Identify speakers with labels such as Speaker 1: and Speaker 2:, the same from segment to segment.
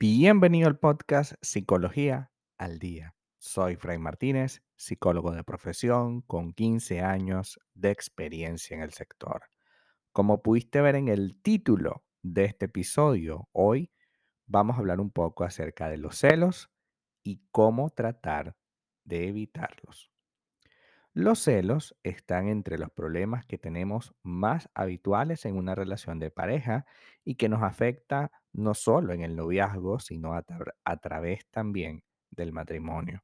Speaker 1: Bienvenido al podcast Psicología al Día. Soy Fray Martínez, psicólogo de profesión con 15 años de experiencia en el sector. Como pudiste ver en el título de este episodio, hoy vamos a hablar un poco acerca de los celos y cómo tratar de evitarlos. Los celos están entre los problemas que tenemos más habituales en una relación de pareja y que nos afecta no solo en el noviazgo, sino a, a través también del matrimonio.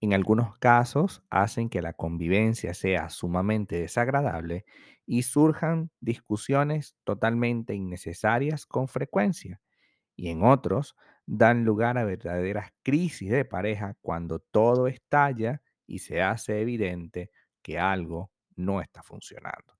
Speaker 1: En algunos casos hacen que la convivencia sea sumamente desagradable y surjan discusiones totalmente innecesarias con frecuencia y en otros dan lugar a verdaderas crisis de pareja cuando todo estalla y se hace evidente que algo no está funcionando.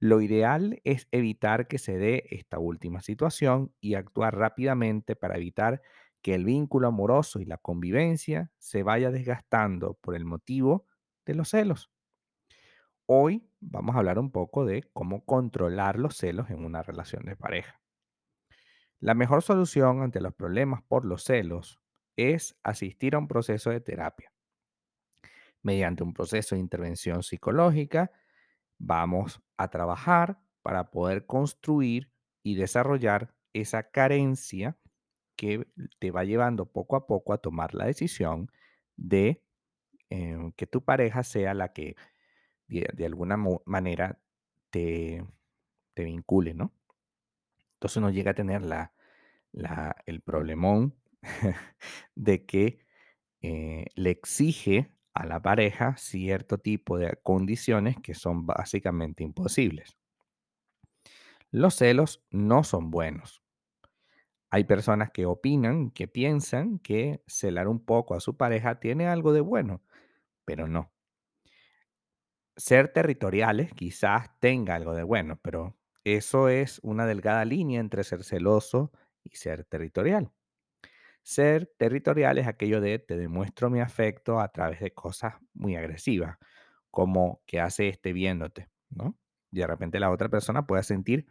Speaker 1: Lo ideal es evitar que se dé esta última situación y actuar rápidamente para evitar que el vínculo amoroso y la convivencia se vaya desgastando por el motivo de los celos. Hoy vamos a hablar un poco de cómo controlar los celos en una relación de pareja. La mejor solución ante los problemas por los celos es asistir a un proceso de terapia. Mediante un proceso de intervención psicológica, vamos a trabajar para poder construir y desarrollar esa carencia que te va llevando poco a poco a tomar la decisión de eh, que tu pareja sea la que de, alguna manera te, te vincule, ¿no? Entonces uno llega a tener la, la- el problemón de que eh, le exige a la pareja cierto tipo de condiciones que son básicamente imposibles. Los celos no son buenos. Hay personas que opinan, que piensan que celar un poco a su pareja tiene algo de bueno, pero no. Ser territoriales quizás tenga algo de bueno, pero eso es una delgada línea entre ser celoso y ser territorial. Ser territorial es aquello de te demuestro mi afecto a través de cosas muy agresivas, como que hace este viéndote, ¿no? Y de repente la otra persona puede sentir,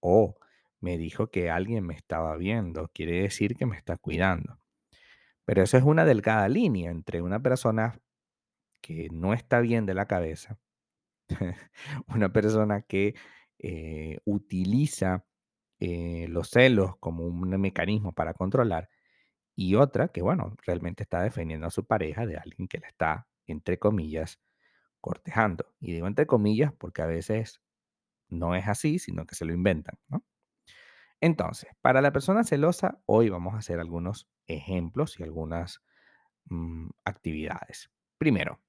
Speaker 1: oh, me dijo que alguien me estaba viendo, quiere decir que me está cuidando. Pero eso es una delgada línea entre una persona que no está bien de la cabeza, una persona que eh, utiliza eh, los celos como un mecanismo para controlar y otra que, bueno, realmente está defendiendo a su pareja de alguien que la está, entre comillas, cortejando. Y digo entre comillas porque a veces no es así, sino que se lo inventan, ¿no? Entonces, para la persona celosa, hoy vamos a hacer algunos ejemplos y algunas mm, actividades. Primero,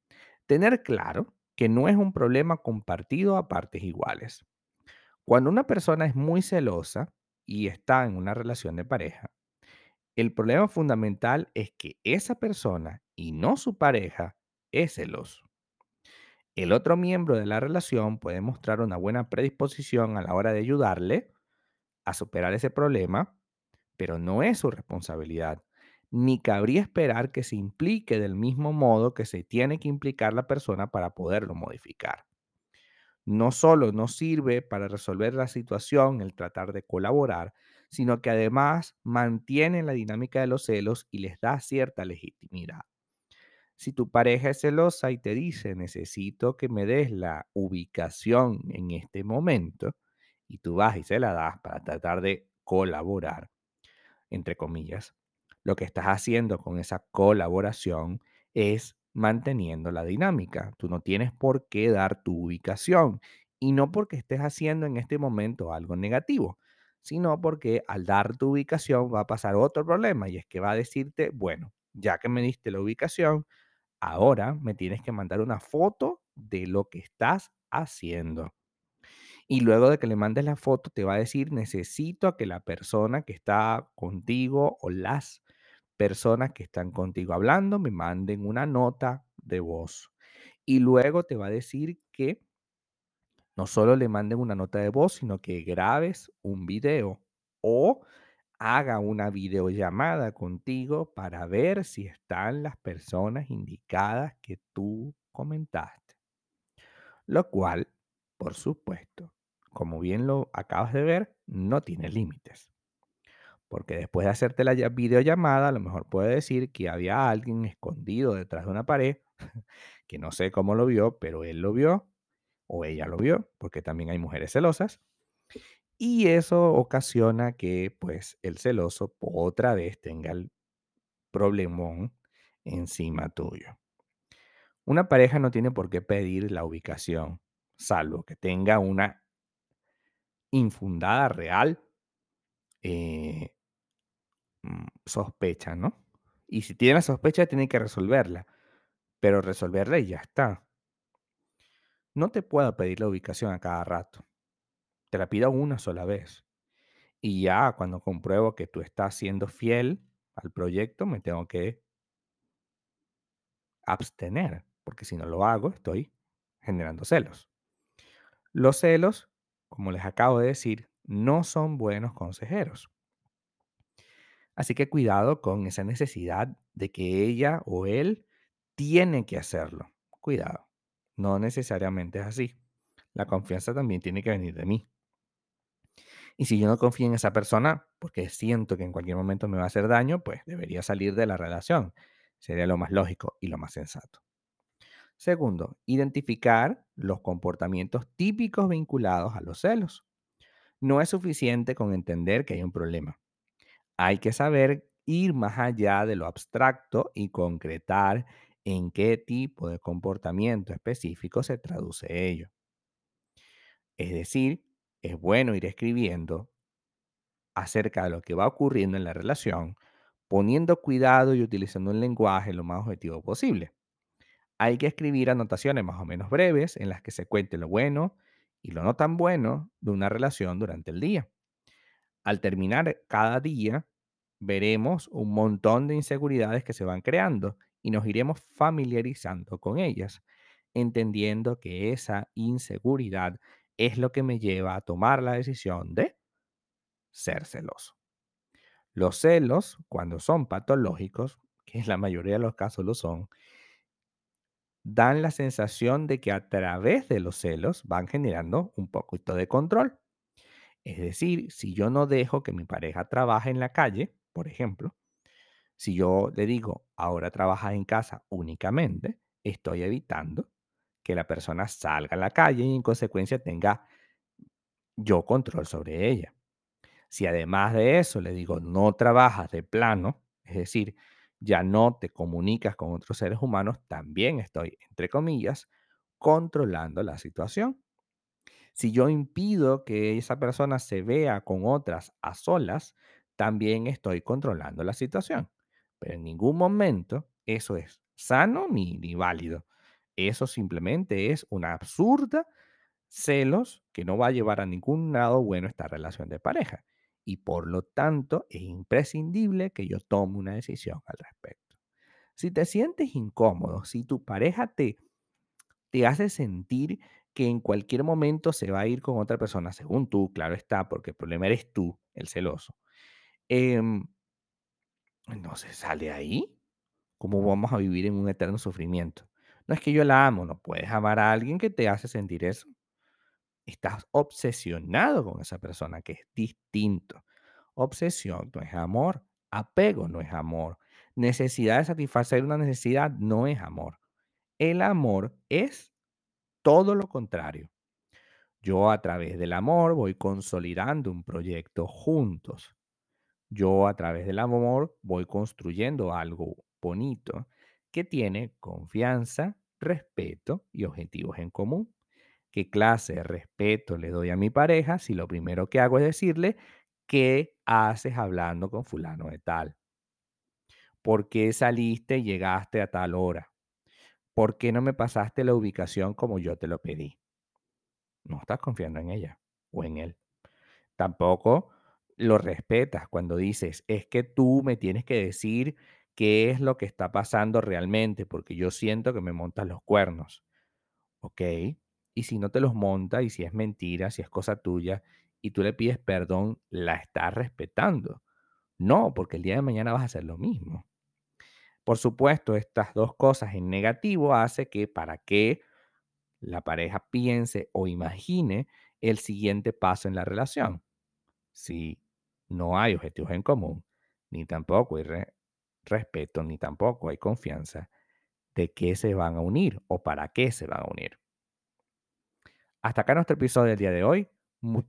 Speaker 1: tener claro que no es un problema compartido a partes iguales. Cuando una persona es muy celosa y está en una relación de pareja, el problema fundamental es que esa persona y no su pareja es celoso. El otro miembro de la relación puede mostrar una buena predisposición a la hora de ayudarle a superar ese problema, pero no es su responsabilidad, ni cabría esperar que se implique del mismo modo que se tiene que implicar la persona para poderlo modificar. No solo no sirve para resolver la situación el tratar de colaborar, sino que además mantiene la dinámica de los celos y les da cierta legitimidad. Si tu pareja es celosa y te dice, necesito que me des la ubicación en este momento, y tú vas y se la das para tratar de colaborar, entre comillas, lo que estás haciendo con esa colaboración es manteniendo la dinámica. Tú no tienes por qué dar tu ubicación y no porque estés haciendo en este momento algo negativo, sino porque al dar tu ubicación va a pasar otro problema y es que va a decirte, bueno, ya que me diste la ubicación, ahora me tienes que mandar una foto de lo que estás haciendo. Y luego de que le mandes la foto, te va a decir, necesito a que la persona que está contigo o las personas que están contigo hablando me manden una nota de voz. Y luego te va a decir que no solo le manden una nota de voz, sino que grabes un video o haga una videollamada contigo para ver si están las personas indicadas que tú comentaste. Lo cual, por supuesto, como bien lo acabas de ver, no tiene límites. Porque después de hacerte la videollamada, a lo mejor puede decir que había alguien escondido detrás de una pared, que no sé cómo lo vio, pero él lo vio o ella lo vio, porque también hay mujeres celosas. Y eso ocasiona que pues el celoso otra vez tenga el problemón encima tuyo. Una pareja no tiene por qué pedir la ubicación, salvo que tenga una infundada real eh, mm, sospecha, ¿no? Y si tiene la sospecha, tiene que resolverla, pero resolverla y ya está. No te puedo pedir la ubicación a cada rato, te la pido una sola vez. Y ya cuando compruebo que tú estás siendo fiel al proyecto, me tengo que abstener, porque si no lo hago, estoy generando celos. Los celos, como les acabo de decir, no son buenos consejeros. Así que cuidado con esa necesidad de que ella o él tiene que hacerlo. Cuidado, no necesariamente es así. La confianza también tiene que venir de mí. Y si yo no confío en esa persona, porque siento que en cualquier momento me va a hacer daño, pues debería salir de la relación. Sería lo más lógico y lo más sensato. Segundo, identificar los comportamientos típicos vinculados a los celos. No es suficiente con entender que hay un problema. Hay que saber ir más allá de lo abstracto y concretar en qué tipo de comportamiento específico se traduce ello. Es decir, es bueno ir escribiendo acerca de lo que va ocurriendo en la relación, poniendo cuidado y utilizando un lenguaje lo más objetivo posible. Hay que escribir anotaciones más o menos breves en las que se cuente lo bueno y lo no tan bueno de una relación durante el día. Al terminar cada día, veremos un montón de inseguridades que se van creando y nos iremos familiarizando con ellas, entendiendo que esa inseguridad es lo que me lleva a tomar la decisión de ser celoso. Los celos, cuando son patológicos, que en la mayoría de los casos lo son, dan la sensación de que a través de los celos van generando un poquito de control. Es decir, si yo no dejo que mi pareja trabaje en la calle, por ejemplo, si yo le digo, ahora trabaja en casa únicamente, estoy evitando que la persona salga a la calle y en consecuencia tenga yo control sobre ella. Si además de eso le digo, no trabajas de plano, es decir, ya no te comunicas con otros seres humanos, también estoy, entre comillas, controlando la situación. Si yo impido que esa persona se vea con otras a solas, también estoy controlando la situación. Pero en ningún momento eso es sano ni, ni válido. Eso simplemente es una absurda celos que no va a llevar a ningún lado bueno esta relación de pareja. Y por lo tanto es imprescindible que yo tome una decisión al respecto. Si te sientes incómodo, si tu pareja te, te hace sentir que en cualquier momento se va a ir con otra persona, según tú, claro está, porque el problema eres tú, el celoso, em, no se sale ahí. ¿Cómo vamos a vivir en un eterno sufrimiento? No es que yo la amo, no puedes amar a alguien que te hace sentir eso. Estás obsesionado con esa persona, que es distinto. Obsesión no es amor. Apego no es amor. Necesidad de satisfacer una necesidad no es amor. El amor es todo lo contrario. Yo a través del amor voy consolidando un proyecto juntos. Yo a través del amor voy construyendo algo bonito que tiene confianza, respeto y objetivos en común. ¿Qué clase de respeto le doy a mi pareja si lo primero que hago es decirle, ¿qué haces hablando con fulano de tal? ¿Por qué saliste y llegaste a tal hora? ¿Por qué no me pasaste la ubicación como yo te lo pedí? No estás confiando en ella o en él. Tampoco lo respetas cuando dices, es que tú me tienes que decir qué es lo que está pasando realmente, porque yo siento que me montas los cuernos. ¿Ok? Y si no te los monta y si es mentira, si es cosa tuya y tú le pides perdón, la estás respetando. No, porque el día de mañana vas a hacer lo mismo. Por supuesto, estas dos cosas en negativo hace que para que la pareja piense o imagine el siguiente paso en la relación. Si no hay objetivos en común, ni tampoco hay re- respeto, ni tampoco hay confianza de qué se van a unir o para qué se van a unir. Hasta acá nuestro episodio del día de hoy. Mu-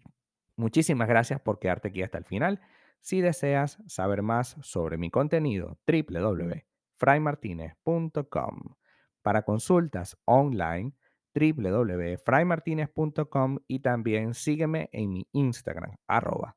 Speaker 1: muchísimas gracias por quedarte aquí hasta el final. Si deseas saber más sobre mi contenido, www.fraymartinez.com. Para consultas online, www.fraymartinez.com y también sígueme en mi Instagram, arroba